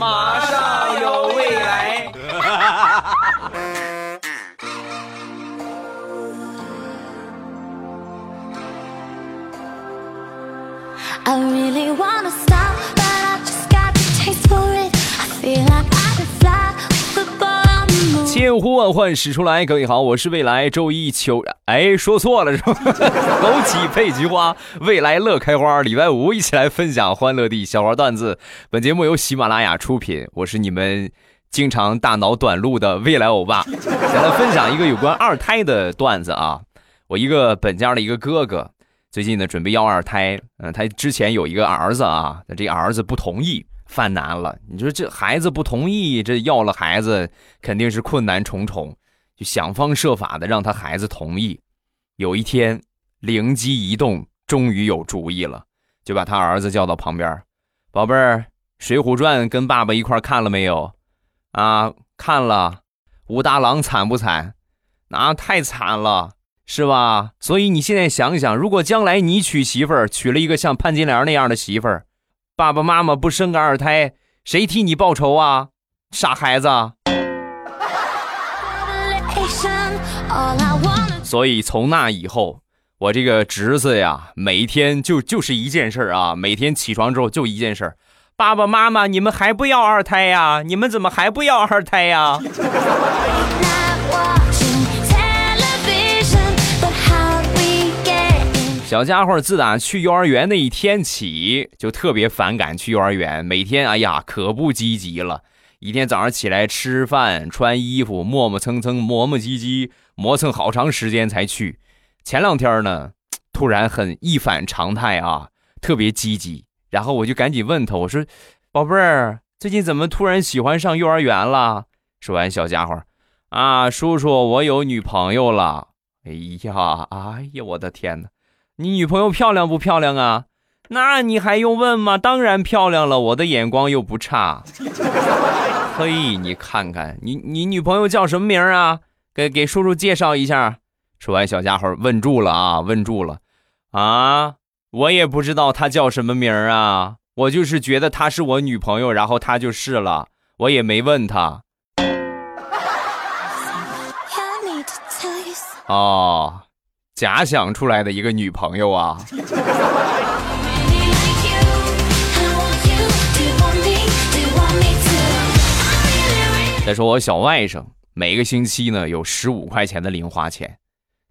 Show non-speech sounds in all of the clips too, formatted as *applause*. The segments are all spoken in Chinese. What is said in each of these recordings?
马上有未来。I really wanna stop, but I just got the taste for it. I feel like I could fly 千呼万唤始出来，各位好，我是未来周一秋，哎，说错了是吧？*laughs* 枸杞配菊花，未来乐开花。礼拜五一起来分享欢乐地笑话段子。本节目由喜马拉雅出品，我是你们经常大脑短路的未来欧巴。*laughs* 先来分享一个有关二胎的段子啊。我一个本家的一个哥哥，最近呢准备要二胎，嗯、他之前有一个儿子啊，这儿子不同意，犯难了。你说这孩子不同意，这要了孩子肯定是困难重重，就想方设法的让他孩子同意。有一天灵机一动，终于有主意了，就把他儿子叫到旁边，宝贝儿，《水浒传》跟爸爸一块看了没有？啊，看了。武大郎惨不惨？那、太惨了。是吧？所以你现在想想，如果将来你娶媳妇儿，娶了一个像潘金莲那样的媳妇儿，爸爸妈妈不生个二胎，谁替你报仇啊？傻孩子所以从那以后，我这个侄子呀，每天就就是一件事儿啊，每天起床之后就一件事儿，爸爸妈妈，你们还不要二胎呀？你们怎么还不要二胎呀？小家伙自打去幼儿园那一天起，就特别反感去幼儿园，每天哎呀可不积极了。一天早上起来吃饭、穿衣服，磨磨蹭蹭、磨磨唧唧，磨蹭好长时间才去。前两天呢，突然很一反常态啊，特别积极。然后我就赶紧问他，我说：“宝贝儿，最近怎么突然喜欢上幼儿园了？”说完，小家伙啊，叔叔，我有女朋友了。哎呀，哎呀，我的天哪！你女朋友漂亮不漂亮啊？那你还用问吗？当然漂亮了，我的眼光又不差。*laughs* 嘿，你看看，你你女朋友叫什么名儿啊？给给叔叔介绍一下。说完，小家伙问住了啊，问住了啊！我也不知道她叫什么名儿啊，我就是觉得她是我女朋友，然后她就是了，我也没问她。哦，假想出来的一个女朋友啊。再说我小外甥，每个星期呢有十五块钱的零花钱。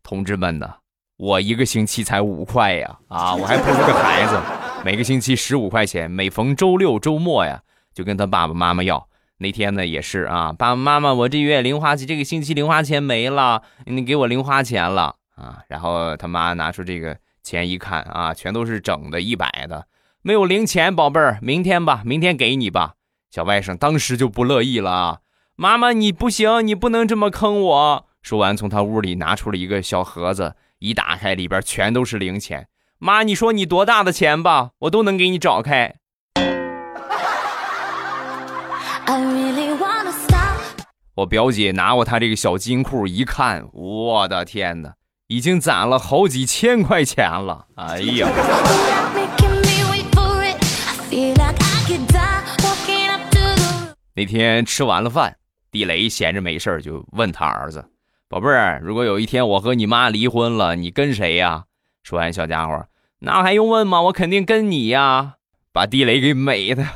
同志们呢，我一个星期才五块呀，啊，我还不如个孩子。*laughs* 每个星期十五块钱，每逢周六周末呀，就跟他爸爸妈妈要。那天呢也是啊，爸爸妈妈，我这月零花钱，这个星期零花钱没了，你给我零花钱了啊。然后他妈拿出这个钱一看啊，全都是整的，一百的，没有零钱，宝贝儿，明天吧，明天给你吧。小外甥当时就不乐意了啊，妈妈你不行，你不能这么坑我。说完，从他屋里拿出了一个小盒子，一打开，里边全都是零钱。妈，你说你多大的钱吧，我都能给你找开。我表姐拿过她这个小金库一看，我的天哪，已经攒了好几千块钱了。哎呀那天吃完了饭，地雷闲着没事儿就问他儿子：“宝贝儿，如果有一天我和你妈离婚了，你跟谁呀？”说完，小家伙那还用问吗？我肯定跟你呀！把地雷给美的，*laughs*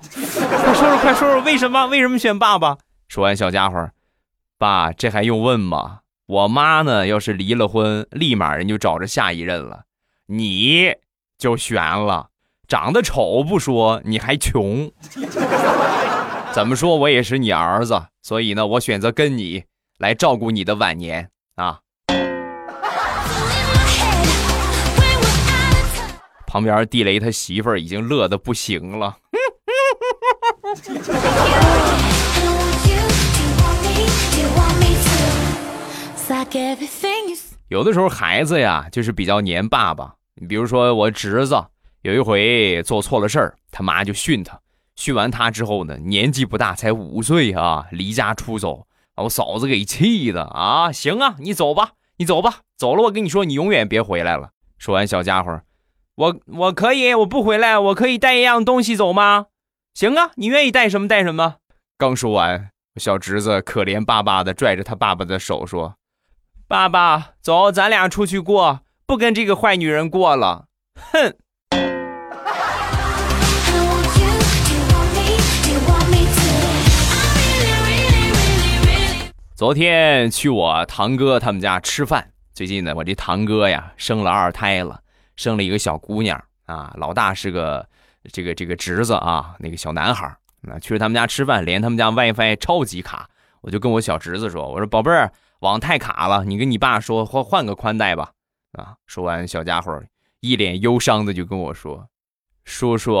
快说说，快说说，为什么？为什么选爸爸？说完，小家伙，爸，这还用问吗？我妈呢，要是离了婚，立马人就找着下一任了，你就悬了，长得丑不说，你还穷。*laughs* 怎么说，我也是你儿子，所以呢，我选择跟你来照顾你的晚年啊。旁边地雷他媳妇儿已经乐得不行了。有的时候孩子呀，就是比较黏爸爸。你比如说我侄子，有一回做错了事儿，他妈就训他。训完他之后呢，年纪不大，才五岁啊，离家出走，把我嫂子给气的啊！行啊，你走吧，你走吧，走了，我跟你说，你永远别回来了。说完，小家伙，我我可以，我不回来，我可以带一样东西走吗？行啊，你愿意带什么带什么。刚说完，小侄子可怜巴巴的拽着他爸爸的手说：“爸爸，走，咱俩出去过，不跟这个坏女人过了。”哼。昨天去我堂哥他们家吃饭。最近呢，我这堂哥呀生了二胎了，生了一个小姑娘啊。老大是个这个这个侄子啊，那个小男孩。那去了他们家吃饭，连他们家 WiFi 超级卡，我就跟我小侄子说：“我说宝贝儿，网太卡了，你跟你爸说换换个宽带吧。”啊，说完，小家伙一脸忧伤的就跟我说：“叔叔，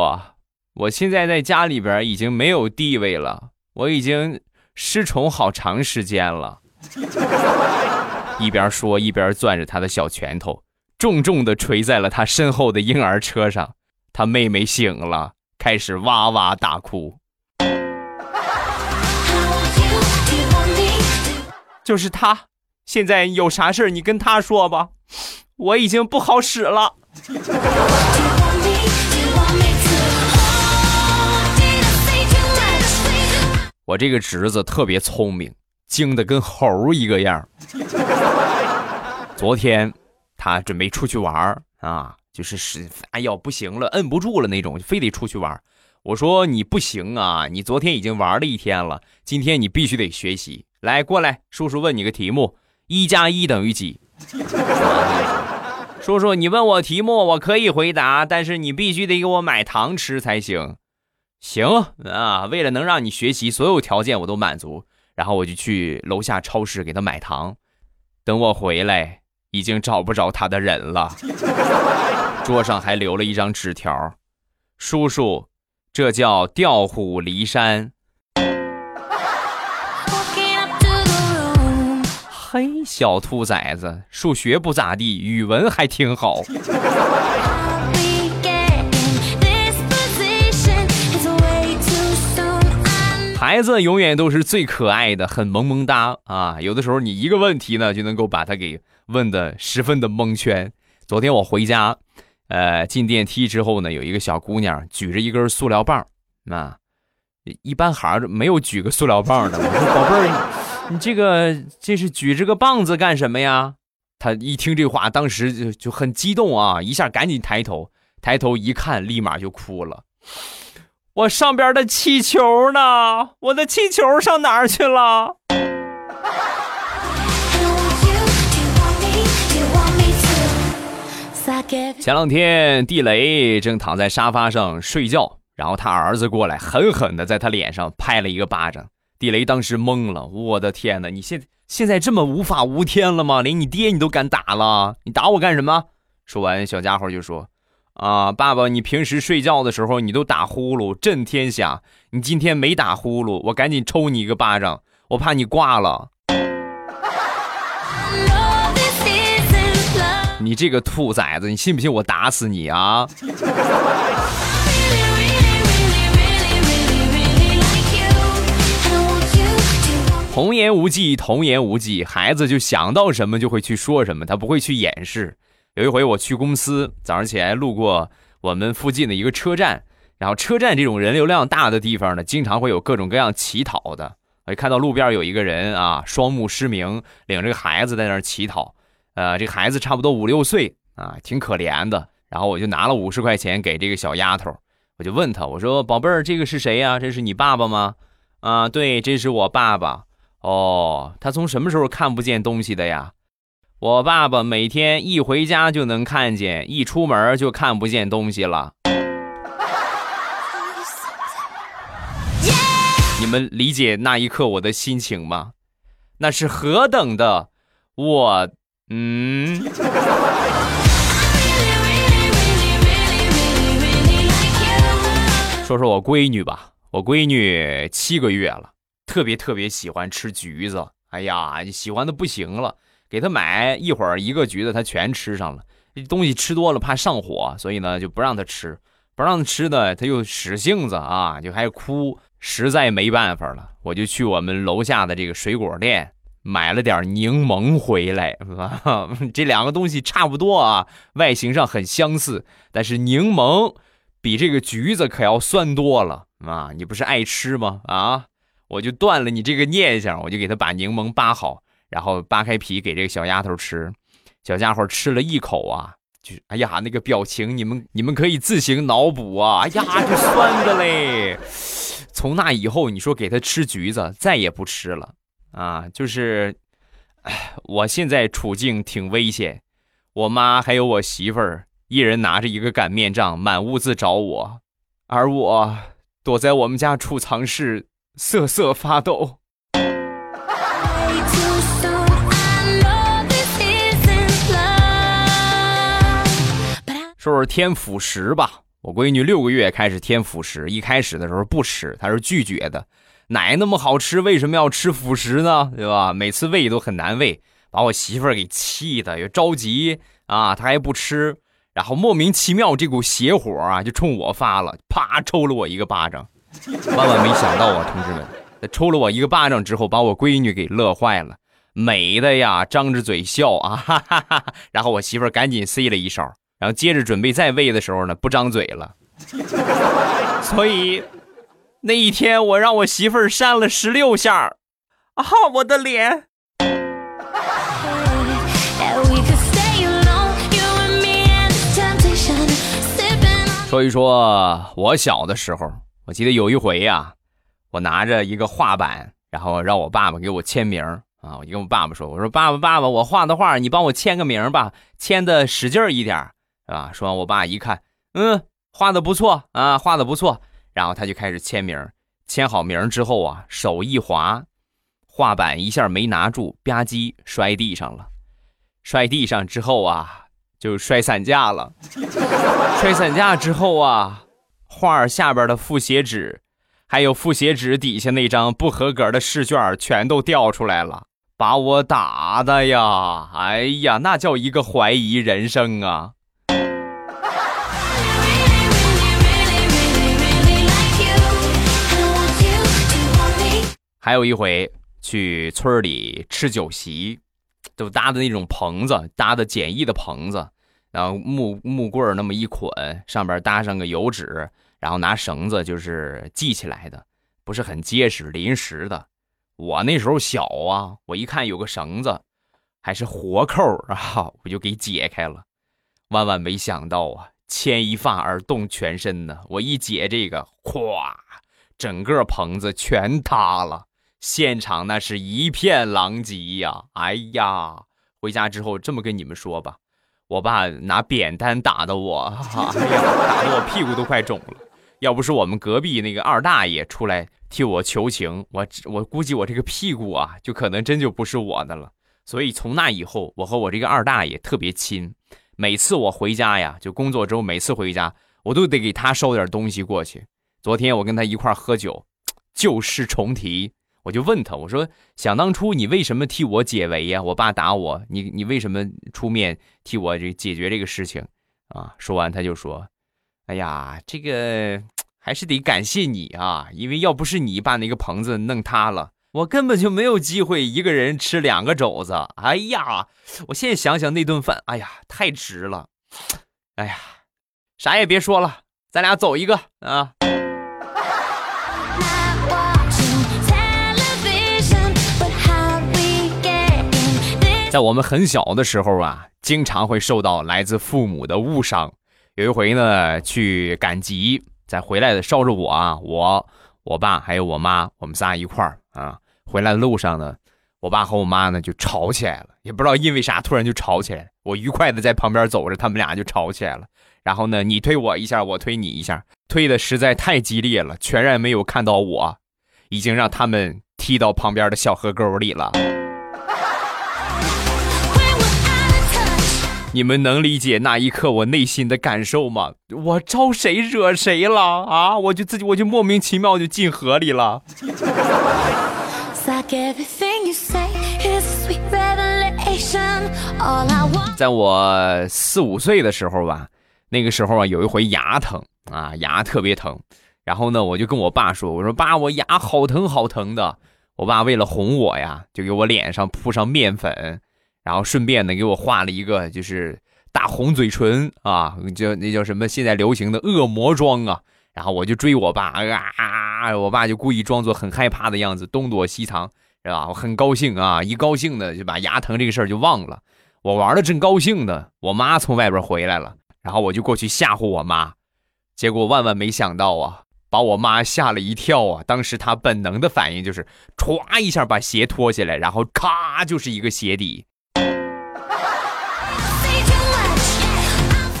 我现在在家里边已经没有地位了，我已经。”失宠好长时间了，一边说一边攥着他的小拳头，重重的捶在了他身后的婴儿车上。他妹妹醒了，开始哇哇大哭。就是他，现在有啥事你跟他说吧，我已经不好使了。我这个侄子特别聪明，精的跟猴一个样昨天他准备出去玩啊，就是是哎呦不行了，摁不住了那种，非得出去玩。我说你不行啊，你昨天已经玩了一天了，今天你必须得学习。来，过来，叔叔问你个题目：一加一等于几？叔叔，你问我题目，我可以回答，但是你必须得给我买糖吃才行。行啊，为了能让你学习，所有条件我都满足。然后我就去楼下超市给他买糖。等我回来，已经找不着他的人了。桌上还留了一张纸条：“叔叔，这叫调虎离山。”嘿，小兔崽子，数学不咋地，语文还挺好。孩子永远都是最可爱的，很萌萌哒啊！有的时候你一个问题呢，就能够把他给问的十分的蒙圈。昨天我回家，呃，进电梯之后呢，有一个小姑娘举着一根塑料棒，啊，一般孩子没有举个塑料棒的。我说宝贝儿，你这个这是举着个棒子干什么呀？他一听这话，当时就就很激动啊，一下赶紧抬头，抬头一看，立马就哭了。我上边的气球呢？我的气球上哪儿去了？前两天地雷正躺在沙发上睡觉，然后他儿子过来狠狠的在他脸上拍了一个巴掌。地雷当时懵了，我的天哪！你现现在这么无法无天了吗？连你爹你都敢打了？你打我干什么？说完，小家伙就说。啊，爸爸，你平时睡觉的时候你都打呼噜震天响，你今天没打呼噜，我赶紧抽你一个巴掌，我怕你挂了。你这个兔崽子，你信不信我打死你啊？童言无忌，童言无忌，孩子就想到什么就会去说什么，他不会去掩饰。有一回我去公司，早上起来路过我们附近的一个车站，然后车站这种人流量大的地方呢，经常会有各种各样乞讨的。我看到路边有一个人啊，双目失明，领着个孩子在那儿乞讨。呃，这孩子差不多五六岁啊，挺可怜的。然后我就拿了五十块钱给这个小丫头，我就问她，我说：“宝贝儿，这个是谁呀？这是你爸爸吗？”啊，对，这是我爸爸。哦，他从什么时候看不见东西的呀？我爸爸每天一回家就能看见，一出门就看不见东西了。你们理解那一刻我的心情吗？那是何等的我，嗯。说说我闺女吧，我闺女七个月了，特别特别喜欢吃橘子，哎呀，喜欢的不行了。给他买一会儿一个橘子，他全吃上了。这东西吃多了怕上火，所以呢就不让他吃。不让他吃呢，他又使性子啊，就还哭。实在没办法了，我就去我们楼下的这个水果店买了点柠檬回来。*laughs* 这两个东西差不多啊，外形上很相似，但是柠檬比这个橘子可要酸多了啊！你不是爱吃吗？啊，我就断了你这个念想，我就给他把柠檬扒好，然后扒开皮给这个小丫头吃。小家伙吃了一口啊，就哎呀，那个表情，你们你们可以自行脑补啊！哎呀，就酸的嘞。从那以后，你说给他吃橘子，再也不吃了啊！就是，哎，我现在处境挺危险，我妈还有我媳妇儿，一人拿着一个擀面杖，满屋子找我，而我躲在我们家储藏室瑟瑟发抖。说说添辅食吧，我闺女六个月开始添辅食，一开始的时候不吃，她是拒绝的。奶那么好吃，为什么要吃辅食呢？对吧？每次喂都很难喂，把我媳妇儿给气的，又着急啊，她还不吃，然后莫名其妙这股邪火啊就冲我发了，啪抽了我一个巴掌。*laughs* 万万没想到啊，同志们，抽了我一个巴掌之后，把我闺女给乐坏了，美的呀，张着嘴笑啊，哈哈哈。然后我媳妇儿赶紧塞了一勺。然后接着准备再喂的时候呢，不张嘴了，*laughs* 所以那一天我让我媳妇儿扇了十六下啊，我的脸。说一说我小的时候，我记得有一回呀，我拿着一个画板，然后让我爸爸给我签名啊，我跟我爸爸说：“我说爸爸，爸爸，我画的画，你帮我签个名吧，签的使劲一点。”啊！说完，我爸一看，嗯，画的不错啊，画的不错。然后他就开始签名，签好名之后啊，手一滑，画板一下没拿住，吧唧摔地上了。摔地上之后啊，就摔散架了。*laughs* 摔散架之后啊，画下边的复写纸，还有复写纸底下那张不合格的试卷全都掉出来了，把我打的呀！哎呀，那叫一个怀疑人生啊！还有一回去村里吃酒席，都搭的那种棚子，搭的简易的棚子，然后木木棍那么一捆，上边搭上个油纸，然后拿绳子就是系起来的，不是很结实，临时的。我那时候小啊，我一看有个绳子，还是活扣啊，我就给解开了。万万没想到啊，牵一发而动全身呢！我一解这个，咵，整个棚子全塌了。现场那是一片狼藉呀！哎呀，回家之后这么跟你们说吧，我爸拿扁担打的我，*laughs* 哎呀，打的我屁股都快肿了。要不是我们隔壁那个二大爷出来替我求情，我我估计我这个屁股啊，就可能真就不是我的了。所以从那以后，我和我这个二大爷特别亲。每次我回家呀，就工作之后，每次回家我都得给他捎点东西过去。昨天我跟他一块喝酒，*tsk* 旧事重提。我就问他，我说：“想当初你为什么替我解围呀？我爸打我，你你为什么出面替我这解决这个事情啊？”说完他就说：“哎呀，这个还是得感谢你啊，因为要不是你把那个棚子弄塌了，我根本就没有机会一个人吃两个肘子。哎呀，我现在想想那顿饭，哎呀，太值了。哎呀，啥也别说了，咱俩走一个啊。”在我们很小的时候啊，经常会受到来自父母的误伤。有一回呢，去赶集，在回来的捎着我啊，我、我爸还有我妈，我们仨一块儿啊，回来的路上呢，我爸和我妈呢就吵起来了，也不知道因为啥，突然就吵起来。我愉快的在旁边走着，他们俩就吵起来了。然后呢，你推我一下，我推你一下，推的实在太激烈了，全然没有看到我，已经让他们踢到旁边的小河沟里了。你们能理解那一刻我内心的感受吗？我招谁惹谁了啊？我就自己我就莫名其妙就进河里了。在我四五岁的时候吧，那个时候啊，有一回牙疼啊，牙特别疼，然后呢，我就跟我爸说：“我说爸，我牙好疼好疼的。”我爸为了哄我呀，就给我脸上铺上面粉。然后顺便呢，给我画了一个就是大红嘴唇啊，叫那叫什么？现在流行的恶魔妆啊。然后我就追我爸啊，我爸就故意装作很害怕的样子，东躲西藏，是吧？我很高兴啊，一高兴呢就把牙疼这个事儿就忘了。我玩的正高兴呢，我妈从外边回来了，然后我就过去吓唬我妈，结果万万没想到啊，把我妈吓了一跳啊！当时她本能的反应就是歘一下把鞋脱下来，然后咔就是一个鞋底。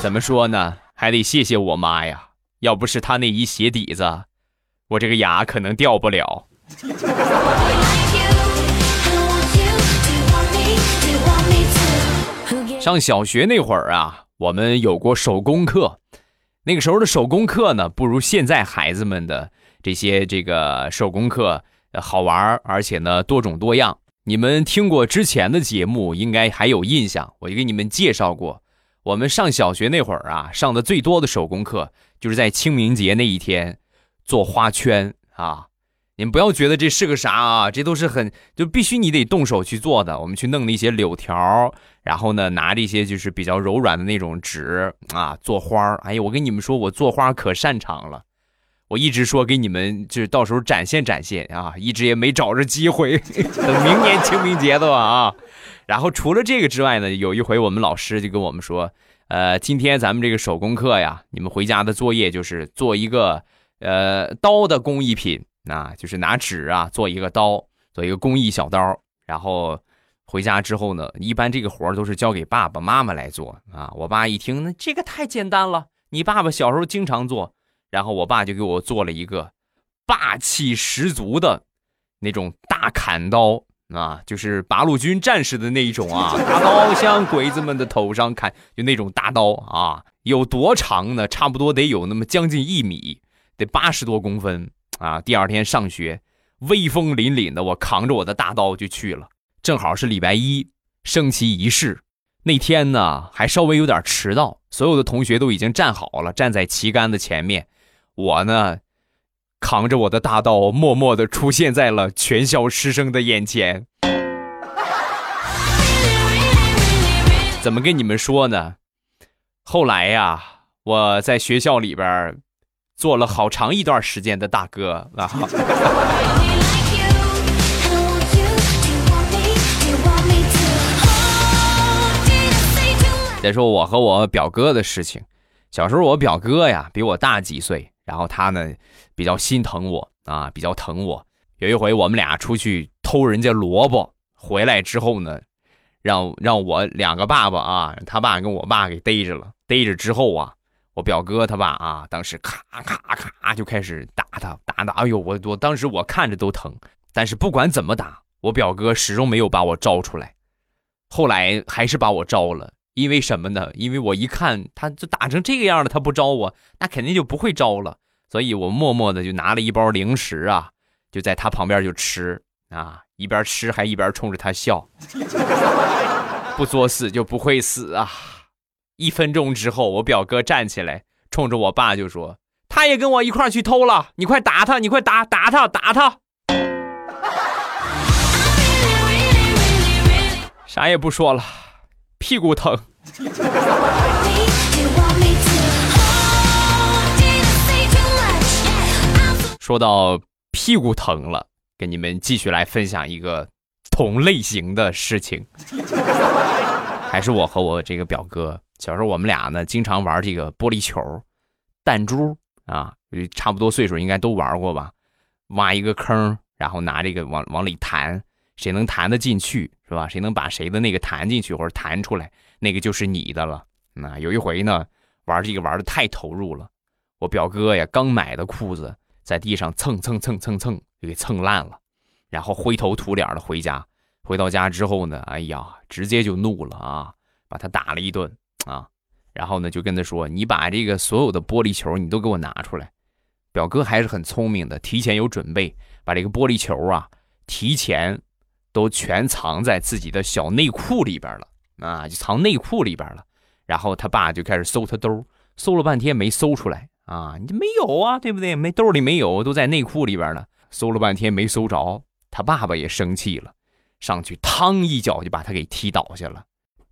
怎么说呢？还得谢谢我妈呀，要不是她那一鞋底子，我这个牙可能掉不了。*laughs* 上小学那会儿啊，我们有过手工课。那个时候的手工课呢，不如现在孩子们的这些这个手工课好玩，而且呢多种多样。你们听过之前的节目，应该还有印象。我就给你们介绍过，我们上小学那会儿啊，上的最多的手工课就是在清明节那一天做花圈啊。你们不要觉得这是个啥啊，这都是很就必须你得动手去做的。我们去弄那些柳条，然后呢拿这些就是比较柔软的那种纸啊做花哎呀，我跟你们说，我做花可擅长了。我一直说给你们就是到时候展现展现啊，一直也没找着机会。*laughs* 等明年清明节的吧啊。然后除了这个之外呢，有一回我们老师就跟我们说，呃，今天咱们这个手工课呀，你们回家的作业就是做一个呃刀的工艺品。那就是拿纸啊做一个刀，做一个工艺小刀，然后回家之后呢，一般这个活都是交给爸爸妈妈来做啊。我爸一听，那这个太简单了，你爸爸小时候经常做，然后我爸就给我做了一个霸气十足的那种大砍刀啊，就是八路军战士的那一种啊，*laughs* 大刀向鬼子们的头上砍，就那种大刀啊，有多长呢？差不多得有那么将近一米，得八十多公分。啊！第二天上学，威风凛凛的，我扛着我的大刀就去了。正好是礼拜一，升旗仪式那天呢，还稍微有点迟到。所有的同学都已经站好了，站在旗杆的前面。我呢，扛着我的大刀，默默的出现在了全校师生的眼前。*laughs* 怎么跟你们说呢？后来呀，我在学校里边。做了好长一段时间的大哥啊！*laughs* 再说我和我表哥的事情。小时候我表哥呀比我大几岁，然后他呢比较心疼我啊，比较疼我。有一回我们俩出去偷人家萝卜，回来之后呢，让让我两个爸爸啊，他爸跟我爸给逮着了。逮着之后啊。我表哥他爸啊，当时咔咔咔就开始打他，打打，哎呦，我我当时我看着都疼，但是不管怎么打，我表哥始终没有把我招出来。后来还是把我招了，因为什么呢？因为我一看他就打成这个样了，他不招我，那肯定就不会招了。所以我默默的就拿了一包零食啊，就在他旁边就吃啊，一边吃还一边冲着他笑，*laughs* 不作死就不会死啊。一分钟之后，我表哥站起来，冲着我爸就说：“他也跟我一块去偷了，你快打他，你快打打他，打他！” *laughs* 啥也不说了，屁股疼。说到屁股疼了，跟你们继续来分享一个同类型的事情，*laughs* 还是我和我这个表哥。小时候我们俩呢，经常玩这个玻璃球、弹珠啊，差不多岁数应该都玩过吧。挖一个坑，然后拿这个往往里弹，谁能弹得进去是吧？谁能把谁的那个弹进去或者弹出来，那个就是你的了。那有一回呢，玩这个玩的太投入了，我表哥呀刚买的裤子在地上蹭蹭蹭蹭蹭就给蹭烂了，然后灰头土脸的回家。回到家之后呢，哎呀，直接就怒了啊，把他打了一顿。啊，然后呢，就跟他说：“你把这个所有的玻璃球，你都给我拿出来。”表哥还是很聪明的，提前有准备，把这个玻璃球啊，提前都全藏在自己的小内裤里边了。啊，就藏内裤里边了。然后他爸就开始搜他兜，搜了半天没搜出来。啊，你没有啊，对不对？没兜里没有，都在内裤里边呢。搜了半天没搜着，他爸爸也生气了，上去嘡一脚就把他给踢倒下了。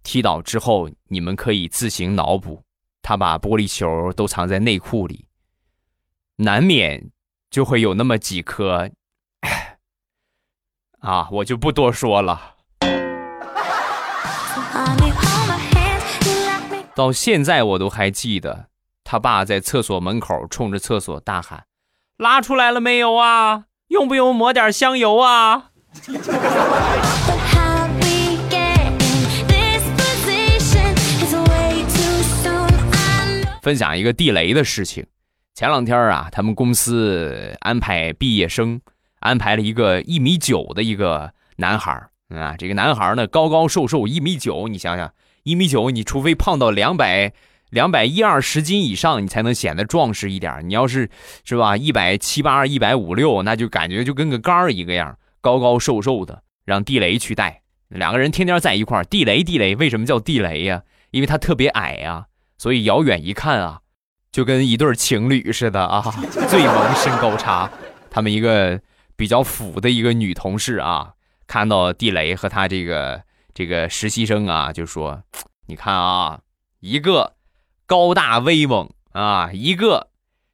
踢倒之后，你们可以自行脑补，他把玻璃球都藏在内裤里，难免就会有那么几颗。*coughs* 啊，我就不多说了。到现在我都还记得，他爸在厕所门口冲着厕所大喊：“拉出来了没有啊？用不用抹点香油啊？”分享一个地雷的事情。前两天啊，他们公司安排毕业生，安排了一个一米九的一个男孩啊。这个男孩呢，高高瘦瘦，一米九。你想想。一米九，你除非胖到两百两百一二十斤以上，你才能显得壮实一点。你要是是吧，一百七八、一百五六，那就感觉就跟个杆儿一个样，高高瘦瘦的。让地雷去带，两个人天天在一块儿。地雷，地雷，为什么叫地雷呀？因为他特别矮呀，所以遥远一看啊，就跟一对情侣似的啊，*laughs* 最萌身高差。他们一个比较腐的一个女同事啊，看到地雷和他这个。这个实习生啊，就说：“你看啊，一个高大威猛啊，一个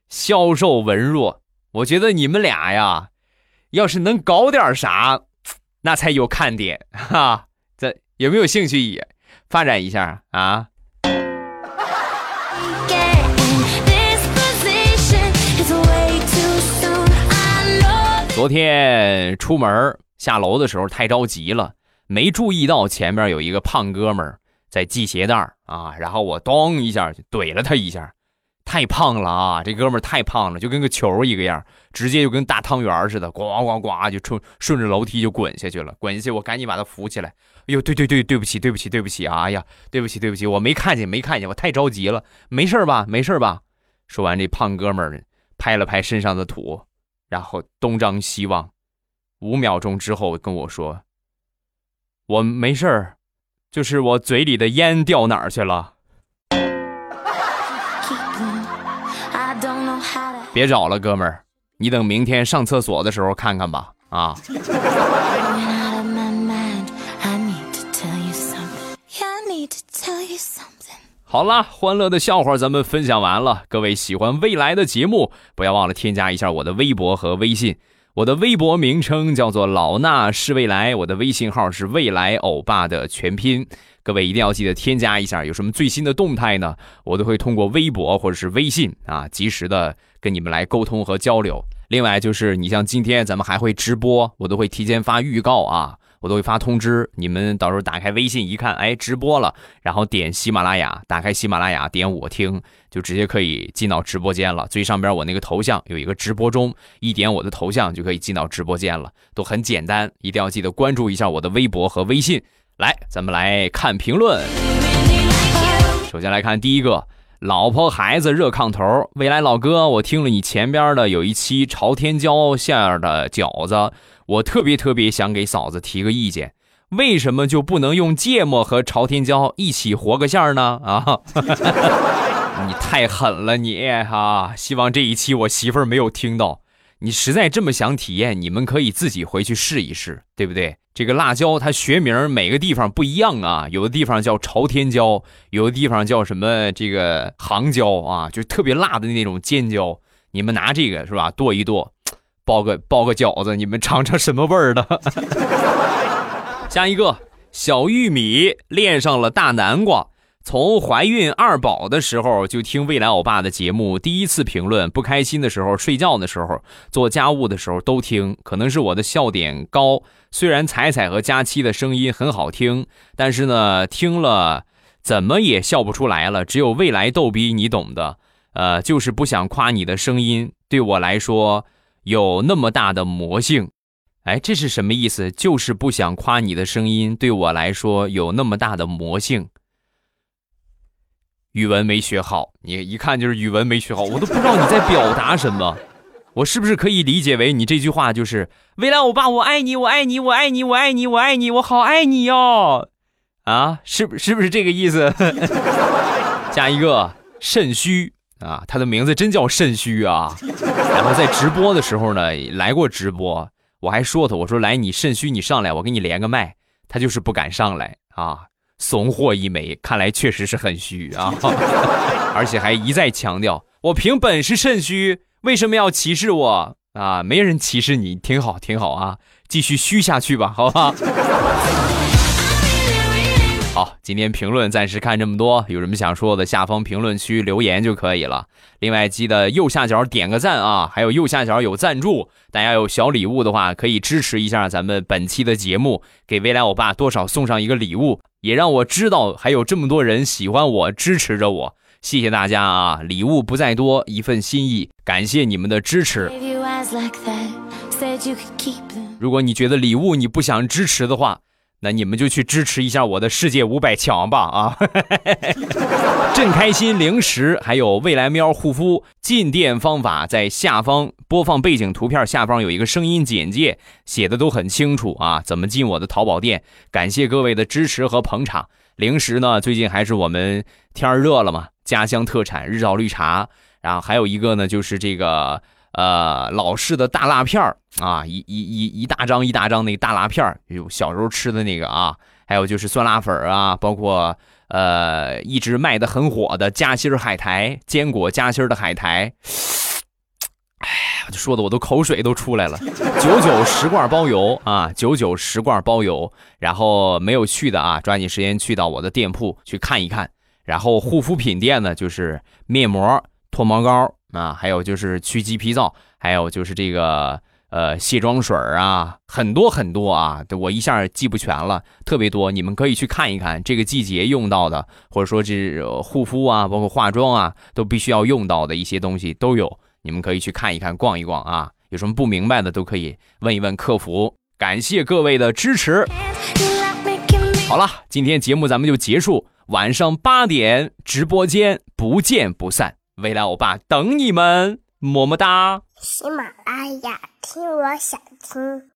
消瘦文弱。我觉得你们俩呀，要是能搞点啥，那才有看点哈。这有没有兴趣也发展一下啊？”昨天出门下楼的时候太着急了。没注意到前面有一个胖哥们儿在系鞋带啊，然后我咚一下就怼了他一下，太胖了啊！这哥们儿太胖了，就跟个球一个样，直接就跟大汤圆似的，呱呱呱就冲顺着楼梯就滚下去了。滚下去，我赶紧把他扶起来。哎呦，对对对，对不起，对不起，对不起啊！哎呀，对不起，对不起，我没看见，没看见，我太着急了。没事吧？没事吧？说完，这胖哥们儿拍了拍身上的土，然后东张西望，五秒钟之后跟我说。我没事儿，就是我嘴里的烟掉哪儿去了？别找了，哥们儿，你等明天上厕所的时候看看吧。啊！好了，欢乐的笑话咱们分享完了。各位喜欢未来的节目，不要忘了添加一下我的微博和微信。我的微博名称叫做老衲是未来，我的微信号是未来欧巴的全拼，各位一定要记得添加一下。有什么最新的动态呢？我都会通过微博或者是微信啊，及时的跟你们来沟通和交流。另外就是你像今天咱们还会直播，我都会提前发预告啊。我都会发通知，你们到时候打开微信一看，哎，直播了，然后点喜马拉雅，打开喜马拉雅，点我听，就直接可以进到直播间了。最上边我那个头像有一个直播中，一点我的头像就可以进到直播间了，都很简单，一定要记得关注一下我的微博和微信。来，咱们来看评论。首先来看第一个，老婆孩子热炕头，未来老哥，我听了你前边的有一期朝天椒馅的饺子。我特别特别想给嫂子提个意见，为什么就不能用芥末和朝天椒一起和个馅儿呢？啊，*laughs* 你太狠了你啊！希望这一期我媳妇儿没有听到。你实在这么想体验，你们可以自己回去试一试，对不对？这个辣椒它学名每个地方不一样啊，有的地方叫朝天椒，有的地方叫什么这个杭椒啊，就特别辣的那种尖椒。你们拿这个是吧，剁一剁。包个包个饺子，你们尝尝什么味儿的？*laughs* 下一个小玉米恋上了大南瓜，从怀孕二宝的时候就听未来欧巴的节目，第一次评论不开心的时候、睡觉的时候、做家务的时候都听。可能是我的笑点高，虽然彩彩和佳期的声音很好听，但是呢，听了怎么也笑不出来了。只有未来逗逼，你懂的。呃，就是不想夸你的声音，对我来说。有那么大的魔性，哎，这是什么意思？就是不想夸你的声音，对我来说有那么大的魔性。语文没学好，你一看就是语文没学好，我都不知道你在表达什么。我是不是可以理解为你这句话就是未来欧巴，我爱你，我爱你，我爱你，我爱你，我爱你，我好爱你哟？啊，是不是不是这个意思？*laughs* 加一个肾虚。啊，他的名字真叫肾虚啊！然后在直播的时候呢，来过直播，我还说他，我说来你肾虚，你上来，我给你连个麦。他就是不敢上来啊。怂货一枚，看来确实是很虚啊，*laughs* 而且还一再强调我凭本事肾虚，为什么要歧视我啊？没人歧视你，挺好挺好啊，继续虚下去吧，好吧。好，今天评论暂时看这么多，有什么想说的，下方评论区留言就可以了。另外记得右下角点个赞啊，还有右下角有赞助，大家有小礼物的话可以支持一下咱们本期的节目，给未来我爸多少送上一个礼物，也让我知道还有这么多人喜欢我，支持着我，谢谢大家啊！礼物不在多，一份心意，感谢你们的支持。如果你觉得礼物你不想支持的话，那你们就去支持一下我的世界五百强吧啊！*laughs* 正开心零食还有未来喵护肤进店方法，在下方播放背景图片下方有一个声音简介，写的都很清楚啊。怎么进我的淘宝店？感谢各位的支持和捧场。零食呢，最近还是我们天热了嘛，家乡特产日照绿茶，然后还有一个呢，就是这个。呃，老式的大辣片儿啊，一一一一大张一大张那个大辣片儿，有小时候吃的那个啊，还有就是酸辣粉啊，包括呃一直卖的很火的夹心海苔，坚果夹心的海苔，哎呀，说的我都口水都出来了。九九十罐包邮啊，九九十罐包邮，然后没有去的啊，抓紧时间去到我的店铺去看一看。然后护肤品店呢，就是面膜、脱毛膏。啊，还有就是去鸡皮皂，还有就是这个呃卸妆水啊，很多很多啊，我一下记不全了，特别多，你们可以去看一看，这个季节用到的，或者说这护肤啊，包括化妆啊，都必须要用到的一些东西都有，你们可以去看一看，逛一逛啊，有什么不明白的都可以问一问客服。感谢各位的支持。好了，今天节目咱们就结束，晚上八点直播间不见不散。未来欧巴等你们，么么哒！喜马拉雅听，我想听。